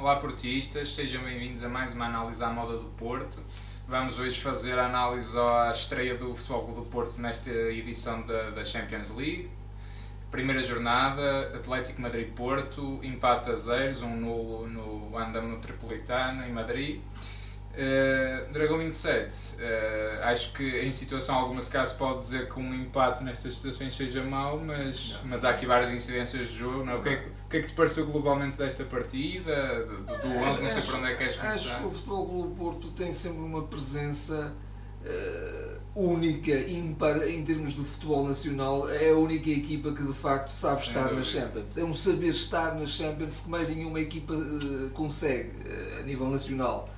Olá portistas, sejam bem-vindos a mais uma análise à moda do Porto. Vamos hoje fazer a análise à estreia do Futebol do Porto nesta edição da, da Champions League. Primeira jornada, Atlético Madrid-Porto, empate a zeros, um nulo no Andam no Tripolitano, em Madrid. Uh, Dragão 27, uh, acho que em situação alguma se caso pode dizer que um empate nestas situações seja mau, mas, mas há aqui várias incidências de jogo. Não? É? O, que é, o que é que te pareceu globalmente desta partida? Do, do 11, não sei por onde é que queres começar. Acho que o Futebol Clube Porto tem sempre uma presença uh, única, ímpar em termos de futebol nacional. É a única equipa que de facto sabe Sem estar dúvida. nas Champions. É um saber estar nas Champions que mais nenhuma equipa consegue a nível nacional.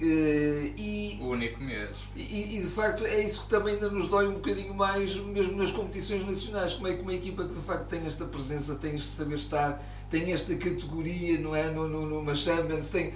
Uh, e, o único mesmo. E, e, de facto é isso que também ainda nos dói um bocadinho mais, mesmo nas competições nacionais. Como é que uma equipa que de facto tem esta presença, tem este saber estar, tem esta categoria, não é? No, no, numa Champions, tem,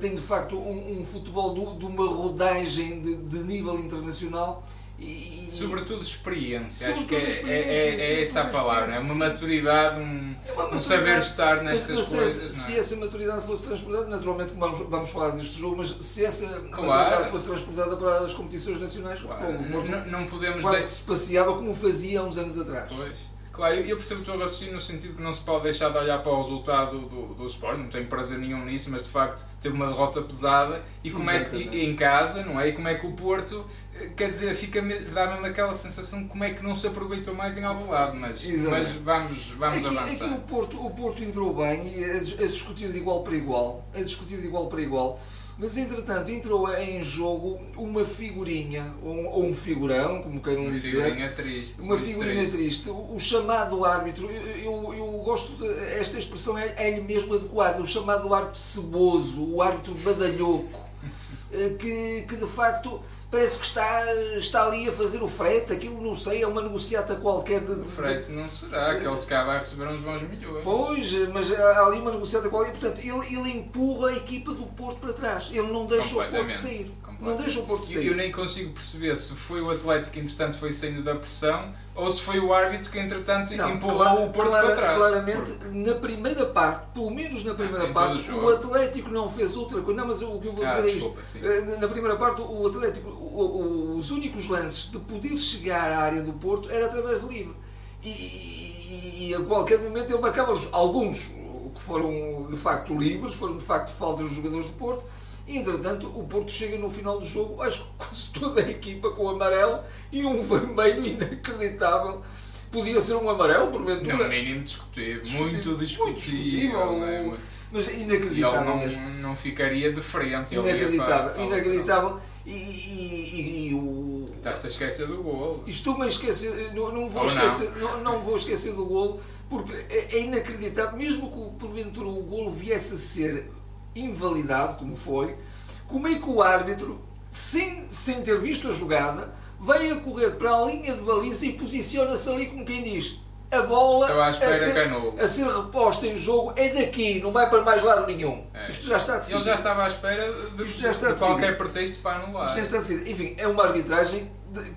tem de facto um, um futebol de, de uma rodagem de, de nível internacional e, sobretudo experiência, acho que é, é, é, é essa a palavra, é uma maturidade, um, é uma um saber estar nestas mas, coisas. Se, se, essa maturidade fosse transportada, naturalmente vamos, vamos falar deste jogo, mas se essa claro. maturidade fosse transportada para as competições nacionais, claro. futebol, não, não podemos quase de... que se passeava como fazia há uns anos atrás. Pois. Claro, eu percebo o teu raciocínio no sentido que não se pode deixar de olhar para o resultado do, do Sport, não tenho prazer nenhum nisso, mas de facto teve uma derrota pesada e como Exatamente. é que, em casa, não é? E como é que o Porto, eh, quer dizer, fica, dá mesmo aquela sensação de como é que não se aproveitou mais em algum lado, mas, mas vamos, vamos aqui, avançar. Aqui o Porto, o Porto entrou bem, a, a discutir de igual para igual, a discutir de igual para igual. Mas entretanto entrou em jogo uma figurinha, ou um, figurão, como queiram dizer. Uma figurinha triste. Uma figurinha triste. triste. O, o, chamado árbitro, eu, eu, eu gosto de, esta expressão é, é-lhe mesmo adequada, o chamado árbitro ceboso, o árbitro badalhoco, eh, que, que de facto parece que está, está ali a fazer o frete, aquilo não sei, é uma negociata qualquer de. O frete não será, que ele se cá vai receber uns bons milhões. Pois, mas há ali uma negociata qualquer, portanto, ele, ele empurra a equipa do Porto para trás, ele não deixa o Porto sair. Não deixa o Porto sair. Eu nem consigo perceber se foi o Atlético que entretanto foi saindo da pressão ou se foi o árbitro que entretanto não, empurrou o Porto clara, para trás. Claramente, na primeira parte, pelo menos na primeira ah, parte, o, o Atlético não fez outra coisa. Não, mas o que eu vou ah, dizer desculpa, é isto. Sim. Eh, na primeira parte, o Atlético, o, os únicos lances de poder chegar à área do Porto era através de livre. E, e, e a qualquer momento ele marcava alguns que foram de facto livres, foram de facto faltas dos jogadores do Porto e, entretanto, o Porto chega no final do jogo, acho que quase toda a equipa com amarelo e um vermelho inacreditável. Podia ser um amarelo, porventura. Não, mínimo discutível. Muito discutível. Muito discutível é? Mas inacreditável. E ele não, não ficaria de frente. Inacreditável. inacreditável. E, e, e, o. Estás a esquecer do golo. Estou-me a esquecer. Não, não, vou esquecer, não. não, não vou esquecer do golo, porque é, é inacreditável. Mesmo que porventura o golo viesse a ser invalidado, como foi, como é que o árbitro, sem, sem ter visto a jogada, veio a correr para a linha de baliza e posiciona-se ali como quem diz a bola a ser, a ser, reposta em jogo é daqui, não vai para mais lado nenhum. É. Isto já está decidido. Ele já estava à espera de, Isto já está de qualquer pretexto para anular. Isto já está decidido. Enfim, é uma arbitragem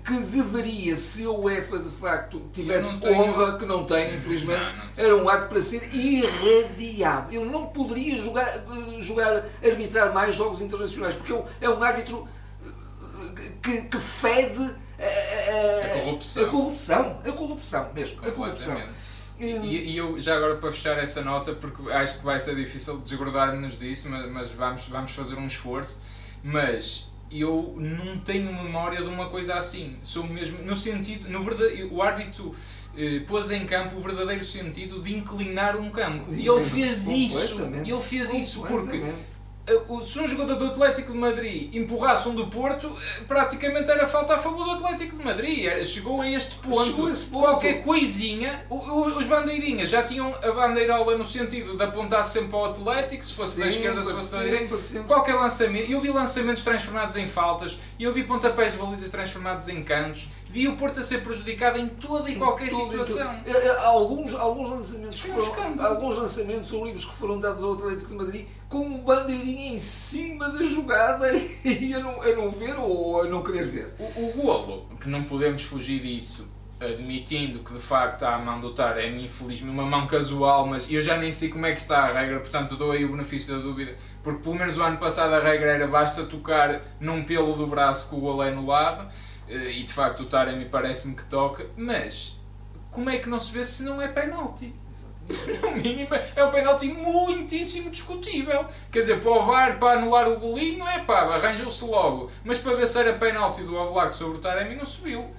que deveria, se a UEFA de facto tivesse tenho... honra, que não tem, infelizmente, não, não era um árbitro para ser irradiado. Ele não poderia jogar, jogar, arbitrar mais jogos internacionais, porque é um árbitro que, que fede a, a, a, corrupção. a corrupção. A corrupção mesmo. A corrupção. E, e, eu, já agora para fechar essa nota, porque acho que vai ser difícil desgrudar-nos disso, mas, mas, vamos, vamos fazer um esforço. Mas eu não tenho memória de uma coisa assim. Sou mesmo, no sentido, no verdade, o árbitro eh, pôs em campo o verdadeiro sentido de inclinar um campo. E ele fez isso. Ele fez isso porque se um jogador do Atlético de Madrid empurrasse um do Porto, eh, praticamente era falta a favor do Atlético de Madrid. Chegou a este ponto. Esse ponto. Qualquer coisinha, os bandeirinhas já tinham a bandeirola no sentido de apontar sempre para o Atlético, se fosse da esquerda, se fosse da direita. Qualquer lançamento. Eu vi lançamentos transformados em faltas, eu vi pontapés de balizas transformados em cantos, via o Porto a ser prejudicado em toda e qualquer situação. Há é, é, alguns, alguns, lançamentos foram, alguns lançamentos ou livros que foram dados ao Atlético de Madrid com um bandeirinha em cima da jogada e a não, a não ver ou a não querer ver. O, o golo, que não podemos fugir disso, admitindo que de facto a mão do Taremi, infelizmente, uma mão casual, mas eu já nem sei como é que está a regra, portanto dou aí o benefício da dúvida, porque pelo menos o ano passado a regra era basta tocar num pelo do braço com o golo é no lado, eh, e de facto o Taremi parece-me que toca, mas como é que não se vê se não é penalti? No mínimo é um penalti muitíssimo discutível. Quer dizer, para o VAR, para anular o golinho, é pá, arranjou-se logo. Mas para ver se era penalti do Oblak sobre o Taremi, não subiu.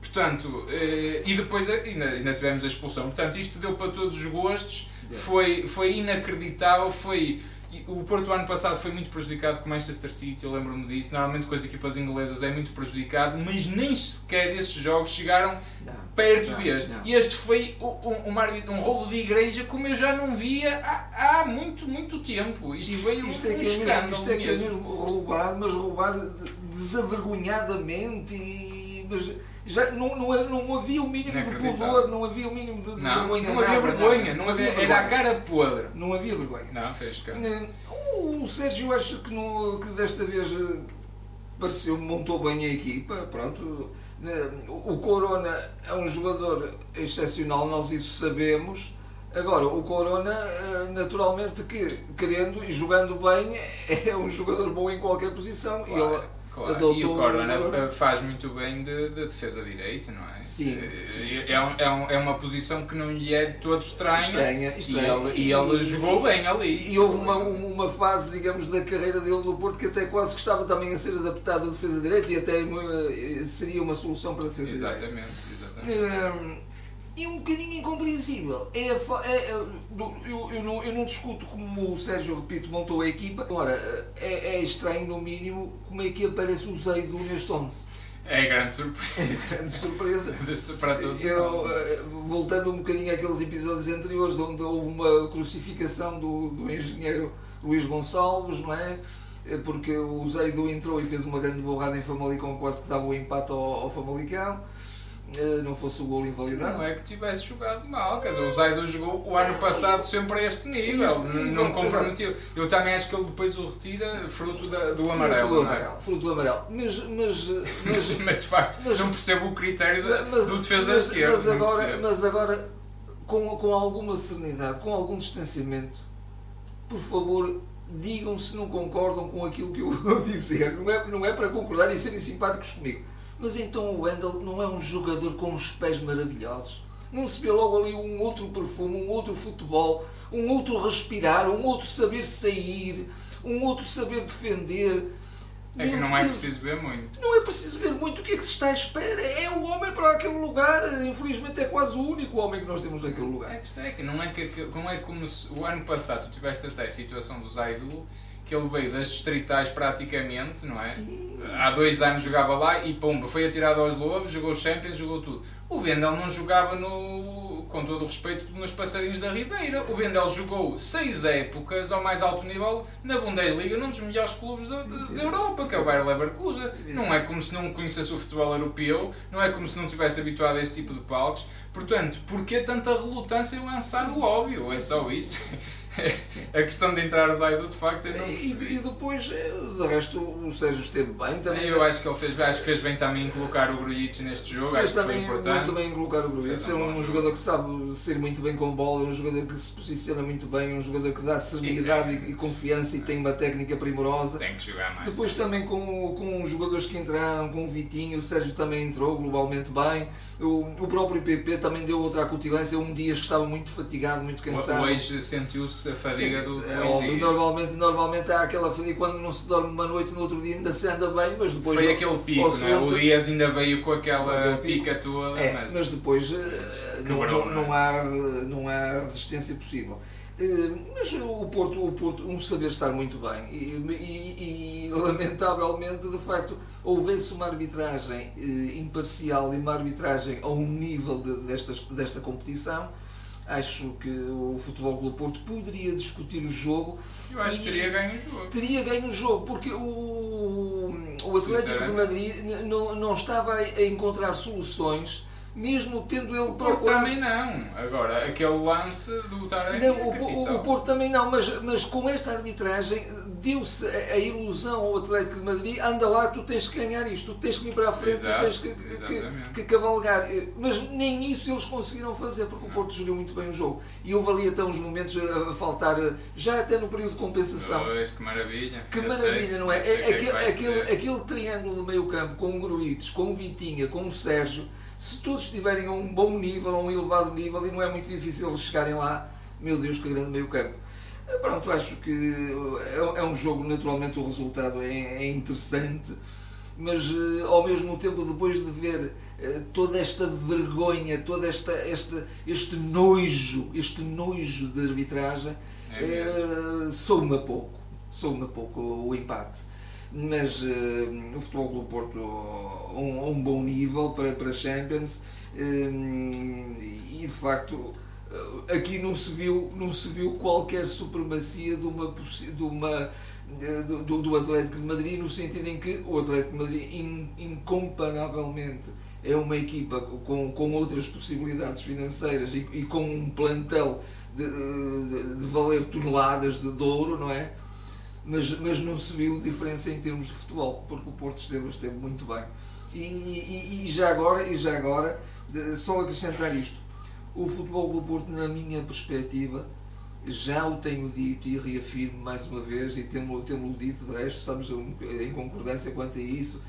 Portanto, eh, e depois ainda, ainda tivemos a expulsão. Portanto, isto deu para todos os gostos, foi, foi inacreditável, foi o Porto ano passado foi muito prejudicado com o Manchester City, eu lembro-me disso. Normalmente com as equipas inglesas é muito prejudicado, mas nem sequer esses jogos chegaram não, perto não, deste. Não. E este foi um, um, um, roubo de igreja como eu já não via há, há muito, muito tempo. Isto, isto foi um, isto é que é escândalo. Isto é que é mesmo roubar, mas roubar desavergonhadamente e. Mas, já não, não, não havia o mínimo de pudor, não havia o mínimo de, de não, vergonha. Não havia vergonha, não, havia, era a cara podre. Não havia vergonha. Não, fez cá. O Sérgio acho que, que desta vez eh, pareceu montou bem a equipa, pronto. O Corona é um jogador excepcional, nós isso sabemos. Agora, o Corona, eh, naturalmente que, querendo e jogando bem, é um jogador bom em qualquer posição. Claro. Ele, Claro. E o Corona faz muito bem de, de defesa direita, não é? Sim. Eh, sim, é, sim, é, é, um, é, uma posição que não lhe é de todo estranha. Estranha, estranha. E ele, e ele jogou bem ali. E houve uma, uma fase, digamos, da carreira dele no Porto que até quase que estava também a ser adaptado à defesa direita e até eh, seria uma solução para a defesa exatamente, direita. Exatamente, exatamente. Um, e um bocadinho incompreensível. É, é, é, eu, eu, não, eu não discuto como o Sérgio, repito, montou a equipa. Agora, é, é estranho, no mínimo, como é que aparece o Zeido neste 11. É grande surpresa. É grande surpresa. Para todos eu, eh, voltando um bocadinho àqueles episódios anteriores, onde houve uma crucificação do, do engenheiro Luís Gonçalves, não é? Eh, porque o Zeido entrou e fez uma grande borrada em Famalicão, quase que dava o empate ao, ao Famalicão. Eh, não fosse o gol invalidado. Não é que tivesse jogado mal, quer dizer, o Zaido jogou o ano passado sempre a este nível, este não, não comprometeu. Eu também acho que ele depois o retira fruto da, do fruto amarelo. Do é? amarelo é? Fruto do amarelo. Mas, mas, mas, mas de facto, mas, não percebo o critério mas, do defesa mas, esquerda. Mas agora, mas agora com, com alguma serenidade, com algum distanciamento, por favor, digam se não concordam com aquilo que eu vou dizer. Não é, não é para concordar e serem simpáticos comigo mas então o Wendel não é um jogador com os pés maravilhosos. Não se vê logo ali um outro perfume, um outro futebol, um outro respirar, um outro saber sair, um outro saber defender. É que não é preciso ver muito. Não é preciso ver muito. O que é que se está à espera? É o homem para aquele lugar. Infelizmente é quase o único homem que nós temos naquele lugar. A questão é que não é, que, não é como se, o ano passado tu tiveste até a situação do Zaidu que ele veio das distritais praticamente, não é? Sim, Há dois anos jogava lá e pumba, foi atirado aos Lobos, jogou Champions, jogou tudo. O Vendel não jogava no, com todo o respeito, nos Passarinhos da Ribeira. O Vendel jogou seis épocas ao mais alto nível na Bundesliga, num dos melhores clubes da, da Europa, que é o Bayer Leverkusen. Não é como se não conhecesse o futebol europeu, não é como se não tivesse habituado a este tipo de palcos. Portanto, porquê tanta relutância em lançar o óbvio? É só isso. a questão de entrar Zaidu, de facto, eu não percebi. E, e depois, eh, de resto, o Sérgio esteve bem também. Eu acho que ele fez, acho que fez bem também em colocar o Grujic neste jogo, fez acho que foi importante. muito bem em colocar o Grujic, é um, jogador que sabe ser muito bem com bola, é um jogador que se posiciona muito bem, um jogador que dá serenidade e, e, confiança e tem uma técnica primorosa. Tem que jogar mais. Depois também, com, com os jogadores que entraram, com o Vitinho, o Sérgio também entrou globalmente bem. O, o próprio PP também deu outra acutilância, um dia que estava muito fatigado, muito cansado. Hoje sentiu-se a fadiga do é óbvio, normalmente, normalmente há aquela fadiga quando não se dorme uma noite, no outro dia ainda se anda bem, mas depois. Foi aquele pico, não é? o Dias ainda veio com aquela pica toda. É, mas, mas depois eh, não, não, não, é? há, não há resistência possível. Eh, mas o Porto, o Porto, um saber estar muito bem e, e, e lamentavelmente, de facto, houvesse uma arbitragem eh, imparcial e uma arbitragem a um nível de, destas, desta competição Acho que o Futebol Clube Porto poderia discutir o jogo. Eu acho que teria ganho o jogo. Teria ganho o jogo, porque o, o Atlético de Madrid não, não estava a encontrar soluções mesmo tendo ele procurado. também não. Agora, aquele lance do Tarek. Não, o, o, Porto também não, mas, mas com esta arbitragem deu-se a, a, ilusão ao Atlético de Madrid: anda lá, tu tens que ganhar isto, tu tens que ir para a frente, Exato, tu tens que, que, que, cavalgar. Mas nem isso eles conseguiram fazer, porque não. o Porto jogou muito bem o jogo. E houve ali até uns momentos a, a faltar, já até no período de compensação. Pois, que maravilha. Que Eu maravilha, sei, não é? é, é aquele, aquele, aquele triângulo de meio campo com o Gruites, com o Vitinha, com o Sérgio se todos estiverem a um bom nível, a um elevado nível, e não é muito difícil eles chegarem lá, meu Deus, que grande meio campo. Eh, pronto, acho que é, é um jogo, naturalmente o resultado é, é interessante, mas eh, ao mesmo tempo, depois de ver eh, toda esta vergonha, todo esta, esta, este nojo, este nojo de arbitragem, é sou-me a pouco, sou-me a pouco o empate mas uh, o Futebol do Porto a um, um, bom nível para, para Champions um, e de facto eh, aqui não se viu não se viu qualquer supremacia de uma de uma do, do Atlético de Madrid no sentido em que o Atlético de Madrid in, incomparavelmente é uma equipa com, com outras possibilidades financeiras e, e com um plantel de, de, de valer toneladas de ouro, não é? Mas, mas não se viu diferença em termos de futebol, porque o Porto esteve, esteve muito bem. E, e, e já agora, e já agora só acrescentar isto, o futebol do Porto, na minha perspectiva, já o tenho dito e reafirmo mais uma vez, e temos-lo temos dito, de resto, estamos em concordância quanto a isso,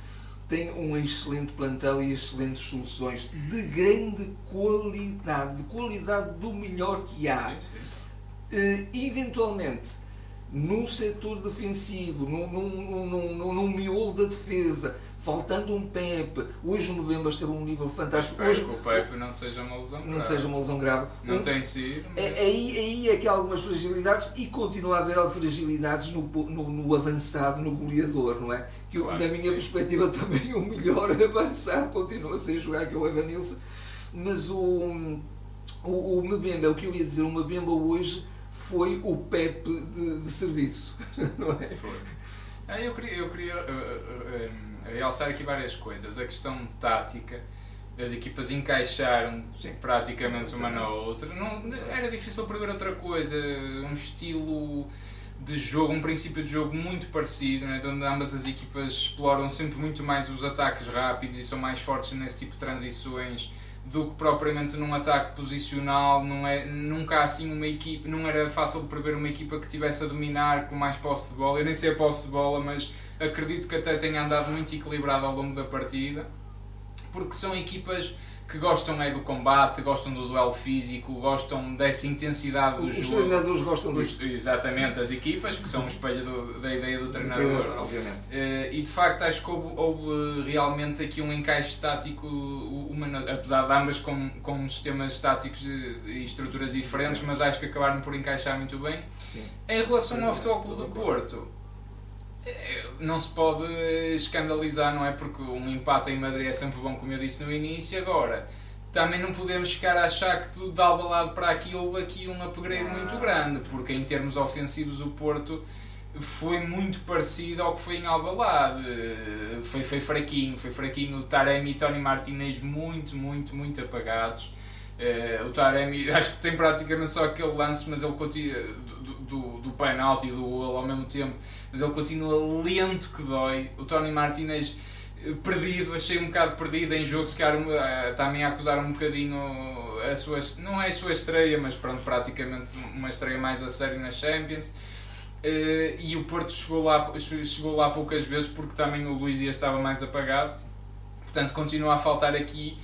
tem um excelente plantel e excelentes soluções de grande qualidade, de qualidade do melhor que há. Sim, sim. Uh, eventualmente, num setor defensivo, num, num, num, num, miolo da defesa, faltando um Pepe. Hoje o Mbemba esteve a um nível fantástico. Hoje, que o Pepe não seja uma lesão grave. Não seja uma lesão grave. Não tem sido. É, aí, aí é que há algumas fragilidades e continua a haver fragilidades no, no, no avançado, no goleador, não é? Que claro, na minha sim. perspectiva também o melhor avançado continua sem jogar, que é o Evanilson. Mas o, o, o Mbemba, o que eu ia dizer, o Mbemba hoje foi o PEP de, de serviço, não é? Foi. Ah, eu queria, eu queria uh, uh, realçar aqui várias coisas. A questão tática, as equipas encaixaram Sim, praticamente uma na outra. Não, era difícil prever outra coisa. Um estilo de jogo, um princípio de jogo muito parecido, né? onde ambas as equipas exploram sempre muito mais os ataques rápidos e são mais fortes nesse tipo de transições do que propriamente num ataque posicional, não é, nunca assim uma equipe, não era fácil de prever uma equipa que tivesse a dominar com mais posse de bola, eu nem sei a posse de bola, mas acredito que até tenha andado muito equilibrado ao longo da partida, porque são equipas que gostam é do combate, gostam do duelo físico, gostam dessa intensidade do Os jogo. Os treinadores gostam disso. Exatamente, as equipas, que são um espelho do, da ideia do treinador. treinador obviamente. Uh, e de facto acho que houve, houve, realmente aqui um encaixe tático, uma, apesar de ambas com, com sistemas táticos e estruturas diferentes, mas acho que acabaram por encaixar muito bem. Sim. Em relação ao Futebol Clube do Porto, não se pode escandalizar, não é? Porque um empate em Madrid é sempre bom, como eu disse no início. Agora, também não podemos ficar a achar que tudo dá lado para aqui houve aqui um upgrade muito grande, porque em termos ofensivos o Porto foi muito parecido ao que foi em Albalade. Foi, foi fraquinho, foi fraquinho. O Taremi e Tony Martinez muito, muito, muito apagados. Uh, o Taremi, acho que tem praticamente só aquele lance, mas ele continua do, do, do penalti e do ao mesmo tempo mas ele continua lento que dói. O Tony Martinez eh, perdido, achei um bocado perdido em jogo, se calhar uh, também a acusar um bocadinho a sua, não é a sua estreia, mas pronto, praticamente uma estreia mais a sério na Champions. Uh, e o Porto chegou lá, chegou lá poucas vezes porque também o Luís Dias estava mais apagado. Portanto, continua a faltar aqui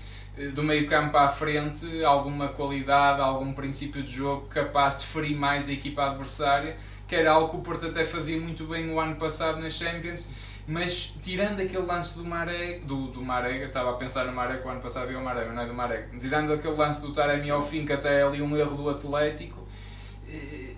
do meio campo à frente alguma qualidade, algum princípio de jogo capaz de ferir mais a equipa adversária que era algo que o Porto até fazia muito bem no ano passado nas Champions, mas tirando aquele lance do Maré, do, do Maré, estava a pensar no Maré, que o ano passado havia o Maré, mas não é do Maré, tirando aquele lance do Taremi ao fim, que até é ali um erro do Atlético, eh,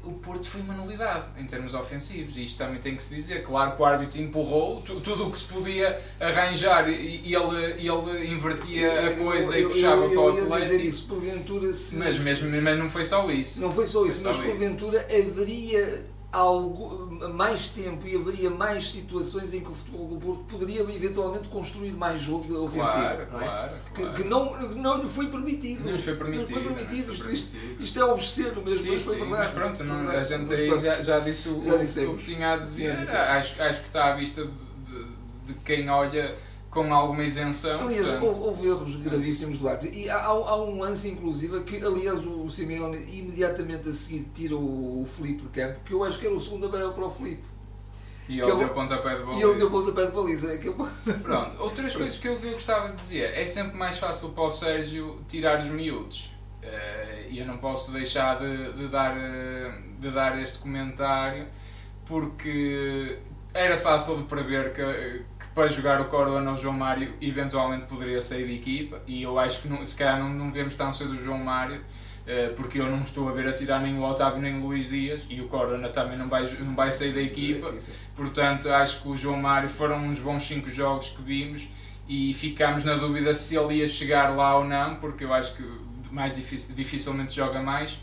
o Porto foi uma nulidade em termos ofensivos, e isto também tem que se dizer. Claro que o árbitro empurrou tudo o que se podia arranjar e ele, ele invertia a coisa eu, e puxava eu, para o Atlético. dizer isso, porventura, se, mas, mesmo, mas não foi só isso. Não foi só isso, foi mas só porventura isso. haveria mais tempo e haveria mais situações em que o futebol do Porto poderia eventualmente construir mais jogo ofensivo. Claro, é? claro, que, que, não, não lhe foi permitido. Não lhe foi permitido. Não foi permitido. Isto, isto, isto, é obsceno mesmo, sim, mas foi sim, Mas pronto, não, a gente aí já, já disse o, já o, que tinha a dizer. Acho, acho que está à vista de, de, de quem olha com alguma isenção. Aliás, portanto... houve, erros gravíssimos do árbitro. E há, há, um lance, inclusive, que, aliás, o Simeone imediatamente a seguir tira o, o Felipe de campo, que eu acho que era o segundo amarelo para o Felipe. E ele deu pontapé de baliza. E ele deu pontapé de baliza. É. Pronto, outras coisas que eu, eu gostava de dizer. É sempre mais fácil para o Sérgio tirar os miúdos. Uh, e eu não posso deixar de, de, dar, eh, de dar este comentário porque era fácil de prever que para jogar o Corona o João Mário eventualmente poderia sair de equipa. E eu acho que não, se calhar não, não vemos tão cedo o João Mário eh, porque eu não estou a ver a tirar nem o Otávio nem o Luís Dias e o Corona também não vai, não vai sair da equipa. Portanto acho que o João Mário foram uns bons 5 jogos que vimos e ficámos na dúvida se ele ia chegar lá ou não porque eu acho que mais dificilmente joga mais.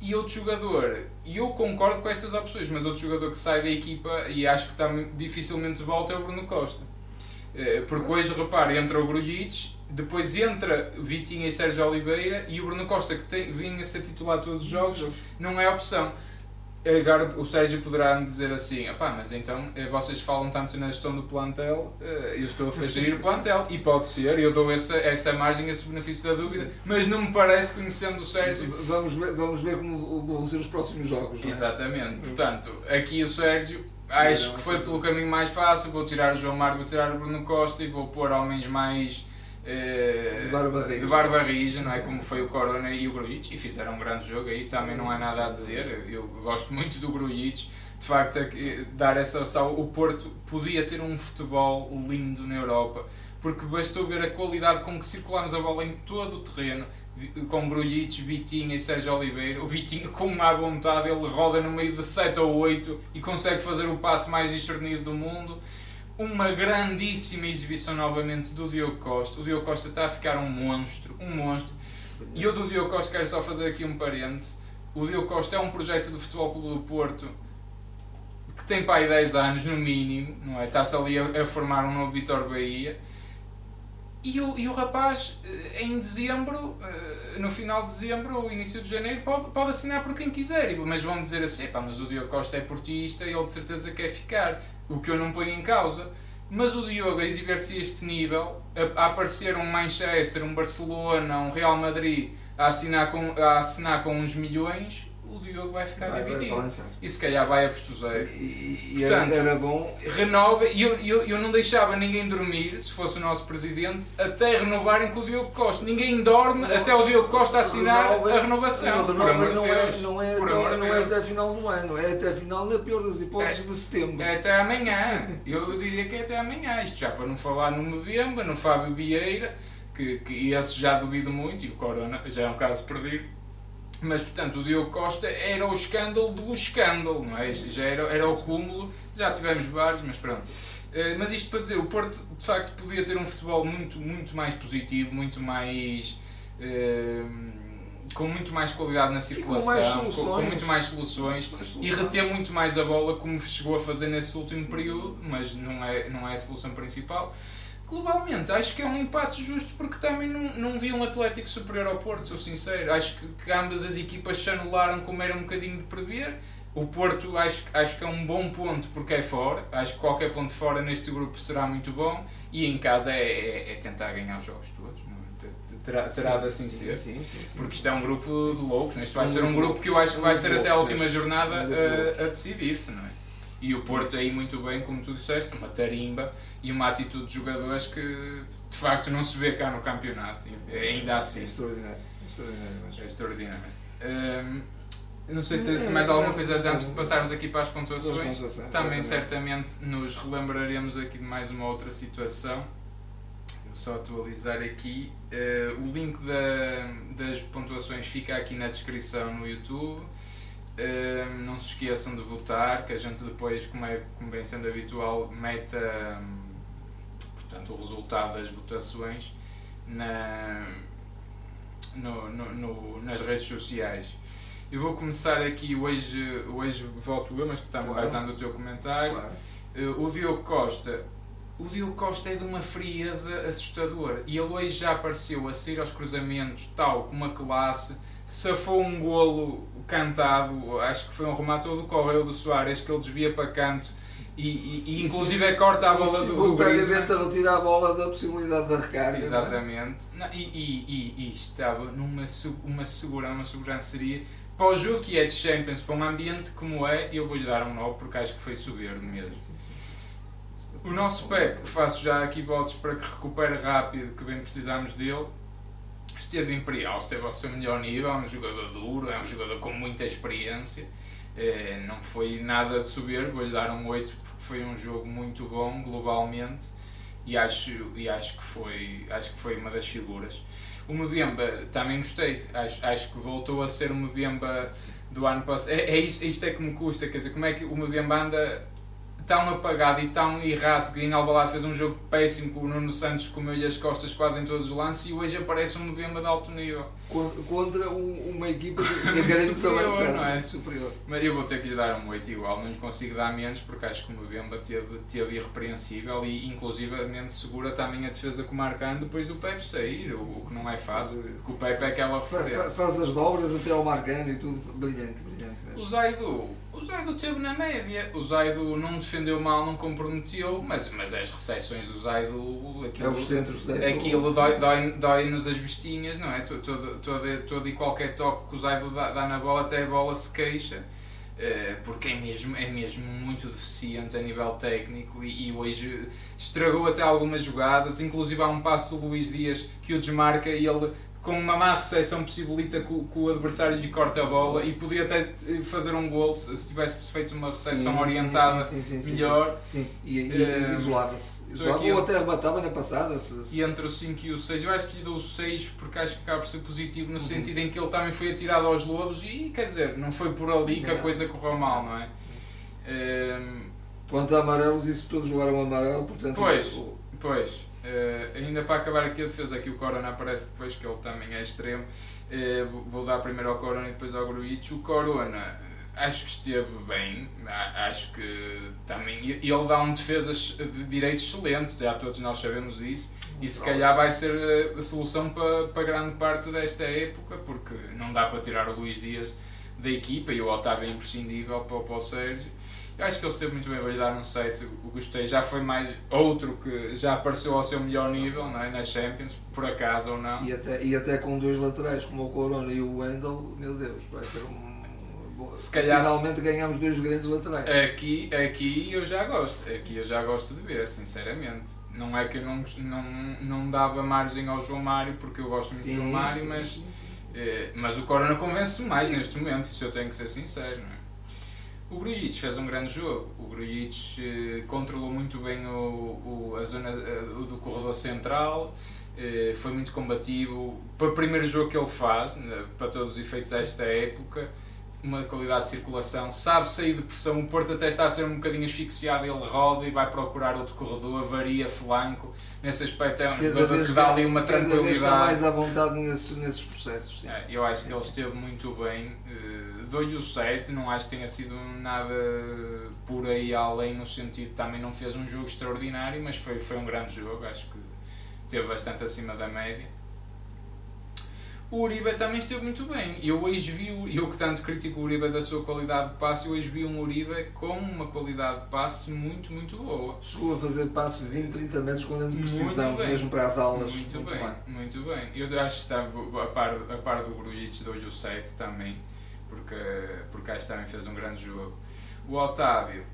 E outro jogador, e eu concordo com estas opções, mas outro jogador que sai da equipa e acho que também dificilmente volta é o Bruno Costa. Eh, porque hoje, repare, entra o Grujic, depois entra Vitinha e Sérgio Oliveira e o Bruno Costa, que tem, vinha a ser titular todos os jogos, não é opção. Agora o Sérgio poderá me dizer assim: mas então eh, vocês falam tanto na gestão do plantel, eh, eu estou a fazer o plantel, e pode ser, eu dou essa, essa margem, esse benefício da dúvida, mas não me parece, conhecendo o Sérgio. Vamos ver, vamos ver como vão ser os próximos jogos. É? Exatamente, portanto, aqui o Sérgio, acho que foi pelo caminho mais fácil: vou tirar o João Mário, vou tirar o Bruno Costa e vou pôr homens mais eh, de Barba Rija. de Barba não é? Como foi o Corona e o Grujic, e fizeram um grande jogo aí, sim, também não há nada a dizer. Eu gosto muito do Grujic, de facto, é dar essa opção. O Porto podia ter um futebol lindo na Europa, porque bastou ver a qualidade com que circulamos a bola em todo o terreno, com Grujic, Vitinha e Sérgio Oliveira. O Vitinho, com má vontade, ele roda no meio de 7 ou 8 e consegue fazer o passe mais discernido do mundo uma grandíssima exibição novamente do Diogo Costa. O Diogo Costa está a ficar um monstro, um monstro. E eu do Diogo Costa quero só fazer aqui um parêntese. O Diogo Costa é um projeto do Futebol Clube do Porto que tem para aí 10 anos no mínimo, não é? Está-se ali a, a, formar um novo Vitor Bahia. E o, e o rapaz, eh, em dezembro, eh, no final de dezembro ou início de janeiro, pode, pode assinar por quem quiser. Mas vão dizer assim: pá, mas o Diogo Costa é portista e ele de certeza quer ficar o que eu não ponho em causa. Mas o Diogo a exibir-se este nível, a, a, aparecer um Manchester, um Barcelona, um Real Madrid a assinar com, a assinar com uns milhões, o Diogo vai ficar vai, dividido. Vai e se calhar vai a Postoseiro. E, Portanto, era bom. Renova, e eu, eu, eu não deixava ninguém dormir, se fosse o nosso presidente, até renovarem com o Diogo Costa. Ninguém dorme não, até o Diogo Costa assinar renova, a renovação. Não, não, não, é, não, é, até, não é até final do ano, é até final, na pior das hipóteses, é, de setembro. É até amanhã. Eu dizia que é até amanhã. Isto já para não falar no Mbemba, no Fábio Vieira, que, que esse já duvido muito, e o Corona já é um caso perdido mas, portanto, o Diogo Costa era o escândalo do escândalo, não é? Já era, era o cúmulo, já tivemos vários, mas pronto. Uh, mas isto para dizer, o Porto de facto podia ter um futebol muito, muito mais positivo, muito mais. Uh, com muito mais qualidade na circulação, com, com, muito mais soluções, e reter muito mais a bola, como chegou a fazer nesse último Sim. período, mas não é, não é a solução principal globalmente acho que é um empate justo porque também não, não vi um Atlético superior ao Porto, sou sincero. Acho que, que ambas as equipas se anularam como era um bocadinho de prever. O Porto acho, acho que é um bom ponto porque é fora. Acho que qualquer ponto fora neste grupo será muito bom. E em casa é, é, é tentar ganhar os jogos todos. É? Terá, terá de assim sim, ser. Sim, sim, porque isto é um grupo de loucos. Este vai ser um grupo que eu acho que vai ser até a última jornada a, a decidir-se, não é? E o Porto aí muito bem, como tu disseste, uma tarimba e uma atitude de jogadores que de facto não se vê cá no campeonato, ainda assim. É extraordinário. extraordinário mas... É extraordinário. Hum, não sei se tens mais alguma coisa antes de passarmos aqui para as pontuações. pontuações Também certamente nos relembraremos aqui de mais uma outra situação. Vou só atualizar aqui. Uh, o link da, das pontuações fica aqui na descrição no YouTube. Uh, não se esqueçam de votar, que a gente depois, como, é, como vem sendo habitual, meta um, portanto, o resultado das votações na, no, no, no, nas redes sociais. Eu vou começar aqui, hoje, hoje voto eu, mas também claro. vais dando o teu comentário. Claro. Uh, o Diogo Costa. O Diogo Costa é de uma frieza assustadora. E ele hoje já apareceu a sair aos cruzamentos, tal, com uma classe. Safou um golo cantado, acho que foi um remate todo o correio do Soares que ele desvia para canto e, e, e inclusive é corta a bola do Simultaneamente a retirar a bola da possibilidade da recarga. É? Exatamente. Não, e, estava numa uma segurança, uma segurança seria para o jogo que é de Champions, para um ambiente como é, eu vou-lhe dar um 9 porque acho que foi soberbo mesmo. Sim, sim, sim. O nosso Pep, faço já aqui votos para que recupere rápido, que bem precisamos dele. Esteve imperial, esteve ao seu melhor nível, é um jogador duro, é um jogador com muita experiência. É, não foi nada de soberbo, vou-lhe dar um 8 porque foi um jogo muito bom globalmente e acho, e acho, que, foi, acho que foi uma das figuras. O Mbemba também gostei, acho, acho que voltou a ser o Mbemba do ano passado. É, é isto, isto é que me custa, quer dizer, como é que o Mbemba anda tão apagado e tão errado que em Alvalade fez um jogo péssimo com o Nuno Santos comeu-lhe as costas quase em todos os lances e hoje aparece um Mbemba de alto nível. Contra uma equipa de grande superior, não é? superior. Mas eu vou ter que lhe dar um 8 igual, não lhe consigo dar menos porque acho que o Mbemba teve, teve irrepreensível e inclusivamente segura também a defesa com o Marcano depois do Pepe sair, o, o que não é fácil, porque o Pepe é aquela referência. Faz as dobras até ao Marcano e tudo, brilhante, brilhante mesmo. O Zaidu o Zaido teve na média. O Zaido não defendeu mal, não comprometeu, mas, mas as recepções do Zaido. Aquilo, é os centros Zaido. Aquilo dói-nos dói, dói as vestinhas, não é? Todo, todo, todo, e qualquer toque que o Zaido dá, dá na bola, até a bola se queixa. Eh, porque é mesmo, é mesmo muito deficiente a nível técnico e, e, hoje estragou até algumas jogadas, inclusive há um passo do Luís Dias que o desmarca e ele com uma má recepção possibilita que o, que o adversário lhe corte a bola e podia até fazer um gol se, se tivesse feito uma recepção sim, orientada sim, sim, melhor. Sim, e, e, e isolava-se. Isolava, ou até rebatava na passada. Se, se... E entre o 5 e o 6, eu acho que lhe dou o 6 porque acho que acaba por ser positivo no uhum. sentido em que ele também foi atirado aos lobos e quer dizer, não foi por ali que a coisa correu mal, não é? Um... Quanto a amarelos, isso todos jogaram amarelo, portanto. Pois, pois. Uh, ainda para acabar aqui a defesa, aqui o Corona aparece depois, que ele também é extremo. Uh, vou dar primeiro ao Corona e depois ao Gruitch. O Corona, eh, acho que esteve bem, acho que também. Ele dá um defesa de direito excelente, já todos nós sabemos isso. E se calhar vai ser a solução para, para grande parte desta época, porque não dá para tirar o Luís Dias da equipa e o Otávio é imprescindível para, para o Sérgio. Eu acho que ele esteve muito bem, dar um 7, gostei. Já foi mais outro que já apareceu ao seu melhor nível não é? na Champions, por acaso ou não. E até, e até com dois laterais como o Corona e o Wendel, meu Deus, vai ser um. Se calhar, Finalmente ganhamos dois grandes laterais. Aqui, aqui eu já gosto, aqui eu já gosto de ver, sinceramente. Não é que eu não, não, não dava margem ao João Mário, porque eu gosto muito sim, do João Mário, sim, mas, eh, mas o Corona convence mais neste momento, isso eu tenho que ser sincero. Não é? O Grujic fez um grande jogo. O Grujic eh, controlou muito bem o, o, a zona uh, do corredor central, eh, foi muito combativo. Para o primeiro jogo que ele faz, para todos os efeitos desta época, uma qualidade de circulação, sabe sair de pressão. O Porto até está a ser um bocadinho asfixiado, ele roda e vai procurar outro corredor, varia flanco. Nesse aspecto é um cada jogador que dá ali uma tranquilidade. Vez está mais à vontade nesses, nesses processos. Sim. É, eu acho que ele esteve muito bem. Uh, Dou-lhe o 7, não acho que tenha sido nada por aí além, no sentido também não fez um jogo extraordinário, mas foi, foi um grande jogo, acho que esteve bastante acima da média. O Uribe também esteve muito bem. Eu hoje vi, eu que tanto critico o Uribe da sua qualidade de passe, eu hoje vi um Uribe com uma qualidade de passe muito, muito boa. Chegou a fazer passes de 20, 30 metros com grande precisão, mesmo para as aulas. Muito, muito bem, bem, muito bem. Eu acho que estava a par, a par do Grujic de hoje o 7 também, porque, porque acho que também fez um grande jogo. O Otávio.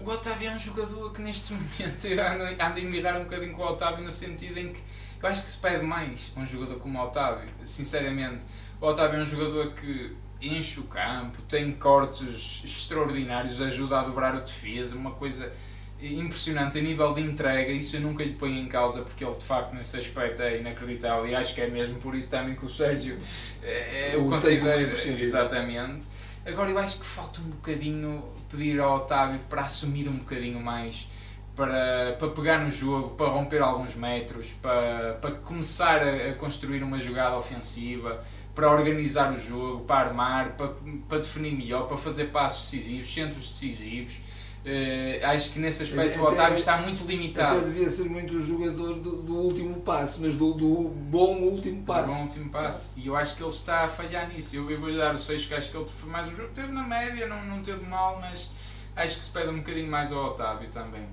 O Otávio é um jogador que neste momento anda, a mirar um bocadinho com o Otávio no sentido em que eu acho que se pede mais um jogador como o Otávio, sinceramente. O Otávio é um jogador que enche o campo, tem cortes extraordinários, ajuda a dobrar a defesa, uma coisa impressionante a nível de entrega. Isso eu nunca lhe ponho em causa porque ele de facto nesse aspecto é inacreditável e acho que é mesmo por isso também que o Sérgio é, o considera exatamente. Agora eu acho que falta um bocadinho pedir ao Otávio para assumir um bocadinho mais, para, para pegar no jogo, para romper alguns metros, para, para começar a, a construir uma jogada ofensiva, para organizar o jogo, para armar, para, para definir melhor, para fazer passos decisivos, centros decisivos. Uh, acho que nesse aspecto até, o Otávio está muito limitado. Até devia ser muito o jogador do, do último passo, mas do, do bom último passo. Do bom último passo. E eu acho que ele está a falhar nisso. Eu, eu vou-lhe dar o 6, que acho que ele foi mais um jogo. Teve na média, não, não teve mal, mas acho que se pede um bocadinho mais ao Otávio também.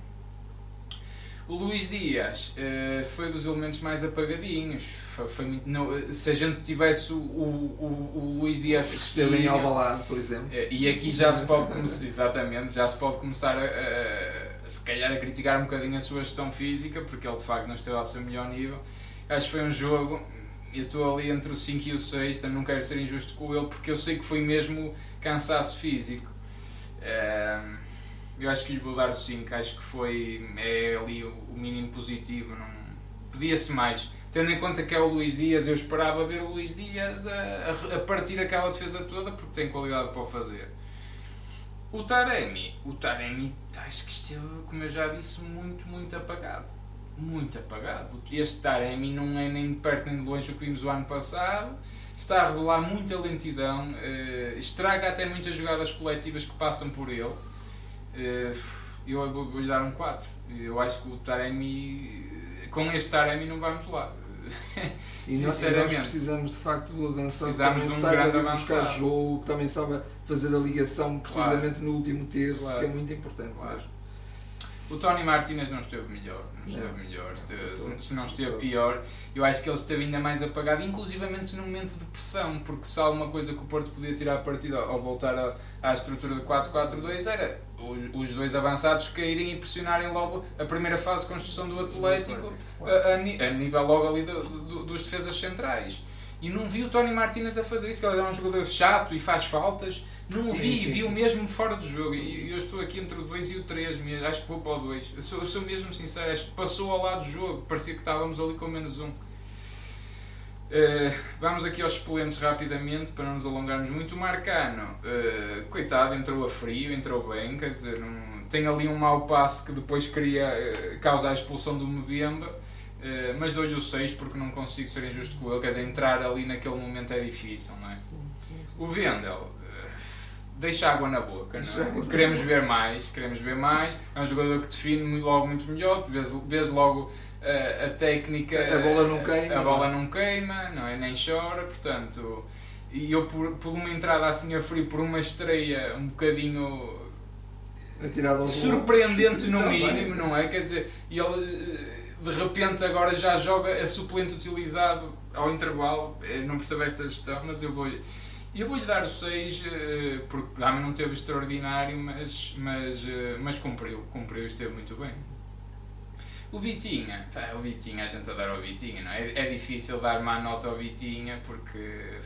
O Luís Dias uh, foi dos elementos mais apagadinhos. Foi, foi muito, não, se a gente tivesse o, o, o, Luís Dias esteve em Alvalade, por exemplo. Uh, e aqui já se pode começar, exatamente, já se pode começar a, a, a, se calhar a criticar um bocadinho a sua gestão física, porque ele de facto não esteve ao seu melhor nível. Acho que foi um jogo, eu estou ali entre o 5 e o 6, também não quero ser injusto com ele, porque eu sei que foi mesmo cansaço físico. Uh, eu acho que lhe vou dar o 5, acho que foi é ali o, mínimo positivo, não podia-se mais. Tendo em conta que é o Luís Dias, eu esperava ver o Luís Dias a, a, a partir aquela defesa toda porque tem qualidade para o fazer. O Taremi, o Taremi, acho que esteve, como eu já disse, muito, muito apagado. Muito apagado. Este Taremi não é nem de perto nem de longe o que vimos o ano passado. Está a revelar muita lentidão, eh, estraga até muitas jogadas coletivas que passam por ele eu vou-lhe dar um 4. Eu acho que o Taremi, com este Taremi não vamos lá. E nós, nós precisamos de facto do avançado precisamos que também de um saiba grande buscar jogo, que também sabe fazer a ligação precisamente claro. no último terço, claro. que é muito importante. Claro. O Tony Martinez não esteve melhor, não esteve não. melhor, esteve, se, se, não esteve pior, eu acho que ele esteve ainda mais apagado, inclusivamente num momento de pressão, porque se há uma coisa que o Porto podia tirar a partida ao voltar a, à estrutura de 4-4-2 era os, dois avançados caírem e pressionarem logo a primeira fase de construção do Atlético a, a, a nível logo ali do, do, dos defesas centrais. E não vi o Tony Martinez a fazer isso, que ele é um jogador chato e faz faltas. Não sim, vi, sim, vi-o mesmo fora do jogo. E eu estou aqui entre o 2 e o 3, acho que vou para o 2. Eu sou, eu sou mesmo sincero, acho que passou ao lado do jogo, parecia que estávamos ali com menos um. Uh, vamos aqui aos expoentes rapidamente para não nos alongarmos muito. O Marcano, uh, coitado, entrou a frio, entrou bem, quer dizer, não, tem ali um mau passe que depois queria uh, causar a expulsão do Mbemba, mas dou-lhe o 6 porque não consigo ser injusto com ele, quer dizer, entrar ali naquele momento é difícil, não é? Sim, sim, sim. O Vendel, deixa água na boca, não é? Queremos ver mais, queremos ver mais. É um jogador que define logo muito melhor, vês, vês logo a, a técnica. A bola não queima. A, a bola não queima, não é? Nem chora, portanto. E eu, por, por uma entrada assim a frio, por uma estreia um bocadinho. surpreendente no mínimo, não é? Quer dizer, ele de repente agora já joga a suplente utilizado ao intervalo. Eu não percebo esta gestão, mas eu vou. Eu vou-lhe dar o 6 eh, porque realmente não teve extraordinário, mas, mas, eh, mas cumpriu, cumpriu, esteve muito bem. O Bitinha, pá, o Bitinha, a gente adora o Bitinha, não é? É difícil dar má nota ao Bitinha porque.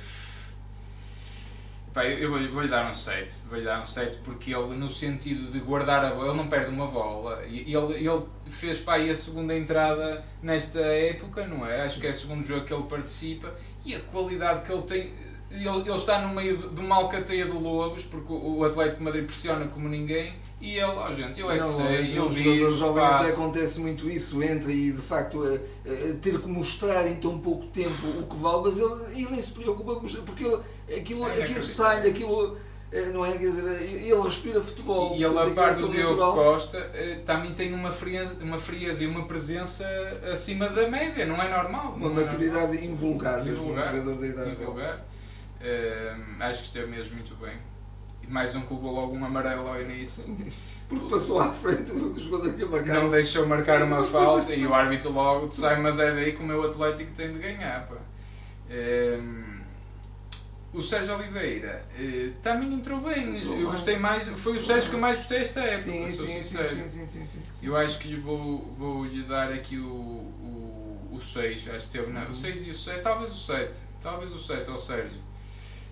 Pá, eu, vou-lhe vou dar um 7, vou-lhe dar um 7 porque ele, no sentido de guardar a bola, ele não perde uma bola. Ele, ele fez pá, a segunda entrada nesta época, não é? Acho que é o segundo jogo que ele participa e a qualidade que ele tem ele, ele está no meio de, uma alcateia de lobos, porque o Atlético Madrid pressiona como ninguém, e ele, oh, gente, eu é que não, sei, eu vi. Os jovens até acontece muito isso, entra e de facto a, a, ter que mostrar em tão pouco tempo o que vale, mas ele, ele nem se preocupa porque ele, aquilo, é, aquilo sai, aquilo é, não é? Quer dizer, ele respira futebol. E ele, a par do Diogo. Costa, eh, também tem uma frieza, uma frieza e uma presença acima da média, não é normal. Uma é maturidade invulgar, mesmo um jogador da idade. Invulgar. Uh, acho que esteve mesmo muito bem. Mais um que levou logo um amarelo ao início. Porque passou à frente do jogador que ia marcar. Não deixou marcar uma falta e o árbitro logo tu sai, mas é daí que o meu Atlético tem de ganhar. Pá. Uh, o Sérgio Oliveira uh, também entrou bem. Entrou eu gostei mais. Foi o Sérgio que eu mais gostei esta época. Sim, sou sim, sincero. Sim, sim, sim, sim, sim, Eu acho que lhe vou, vou lhe dar aqui o, o, o 6. Acho que teve na, o 6 e o 7. Talvez o 7. Talvez o 7 ao Sérgio.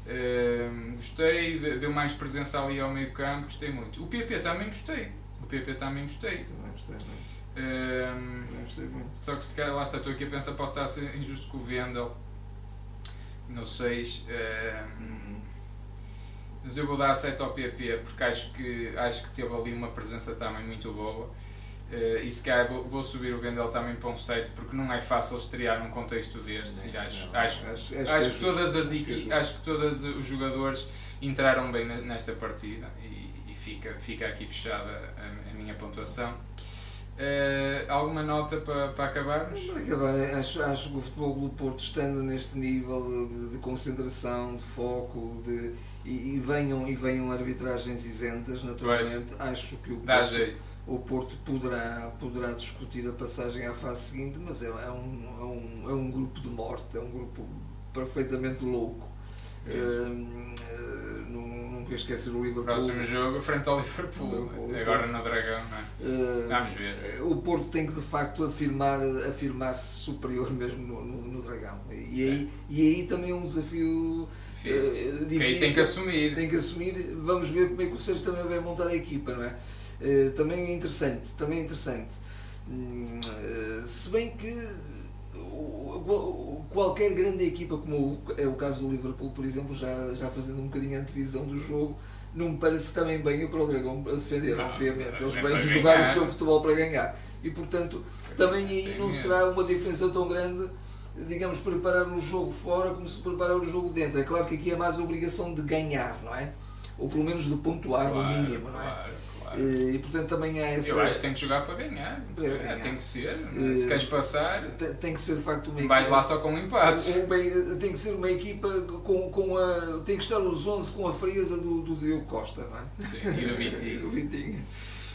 Uh, gostei, deu mais presença ali ao meio campo, gostei muito. O PP também gostei. O PP também gostei. Também gostei, uh, também gostei muito. Só que se calhar lá está, estou aqui a pensar, posso estar a ser injusto com o Vendel. No 6. Uh, Mas eu vou dar 7 ao PP porque acho que, acho que teve ali uma presença também muito boa. Uh, e se calhar vou, vou, subir o Vendel também para um 7 porque não é fácil estrear num contexto destes não, e acho, não, acho, acho, acho, acho que todas as equi- acho que todos os jogadores entraram bem nesta partida e, e fica, fica aqui fechada a, a minha pontuação. Uh, alguma nota para, para acabarmos? Para acabar, acho, acho que o Futebol do Porto, estando neste nível de, de concentração, de foco, de, e, e, venham, e venham arbitragens isentas, naturalmente, pois, acho que o Porto, o Porto poderá, poderá discutir a passagem à fase seguinte, mas é, é, um, é, um, é um grupo de morte, é um grupo perfeitamente louco. Uh, nunca esquecer o Liverpool. Próximo jogo, frente ao Liverpool, Liverpool agora no Dragão, não é? Uh, Vamos ver. O Porto tem que de facto afirmar, afirmar-se superior mesmo no, no, no Dragão. E aí, e aí também é um desafio. Uh, difícil. Que aí tem que assumir. Tem que assumir. Vamos ver como é que o Sérgio também vai montar a equipa, não é? Uh, também é interessante, também é interessante. Uh, se bem que qualquer grande equipa, como é o caso do Liverpool, por exemplo, já, já fazendo um bocadinho a antevisão do jogo, não me parece também bem para o Dragão defender, não, obviamente. Eles vêm jogar o seu futebol para ganhar. E portanto, também aí não será uma diferença tão grande, digamos, preparar o jogo fora como se preparar o jogo dentro. É claro que aqui é mais a obrigação de ganhar, não é? Ou pelo menos de pontuar claro, no mínimo, não é? Claro. Eh, e portanto também há essa. Eu acho que tem que jogar para ganhar. Para é, ganhar. tem que ser. Uh, se queres passar. Tem, tem, que ser de facto uma equipa. Vais lá só com um empate. Um, tem que ser uma equipa com, com a. Tem que estar os 11 com a frieza do, do Diogo Costa, não é? Sim, e do Vitinho. do Vitinho.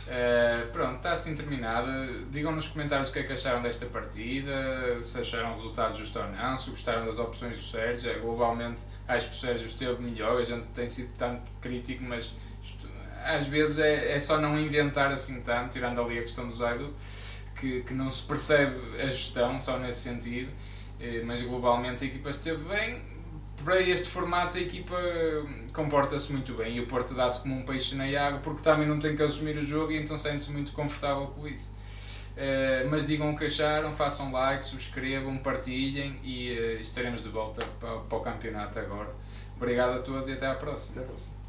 Uh, pronto, está assim terminada. Digam nos comentários o que é que acharam desta partida, se acharam o resultado justo ou não, se gostaram das opções do Sérgio. Globalmente, acho que o Sérgio esteve melhor. A gente tem sido tanto crítico, mas às vezes é, é só não inventar assim tanto, tirando ali a questão do Zaido, que, que não se percebe a gestão só nesse sentido, eh, mas globalmente a equipa esteve bem. Para este formato a equipa comporta-se muito bem e o Porto dá-se como um peixe na água porque também não tem que assumir o jogo e então sente-se muito confortável com isso. Uh, mas digam o que acharam, façam like, subscrevam, partilhem e uh, estaremos de volta para, para o campeonato agora. Obrigado a todos e até à próxima. Até à próxima.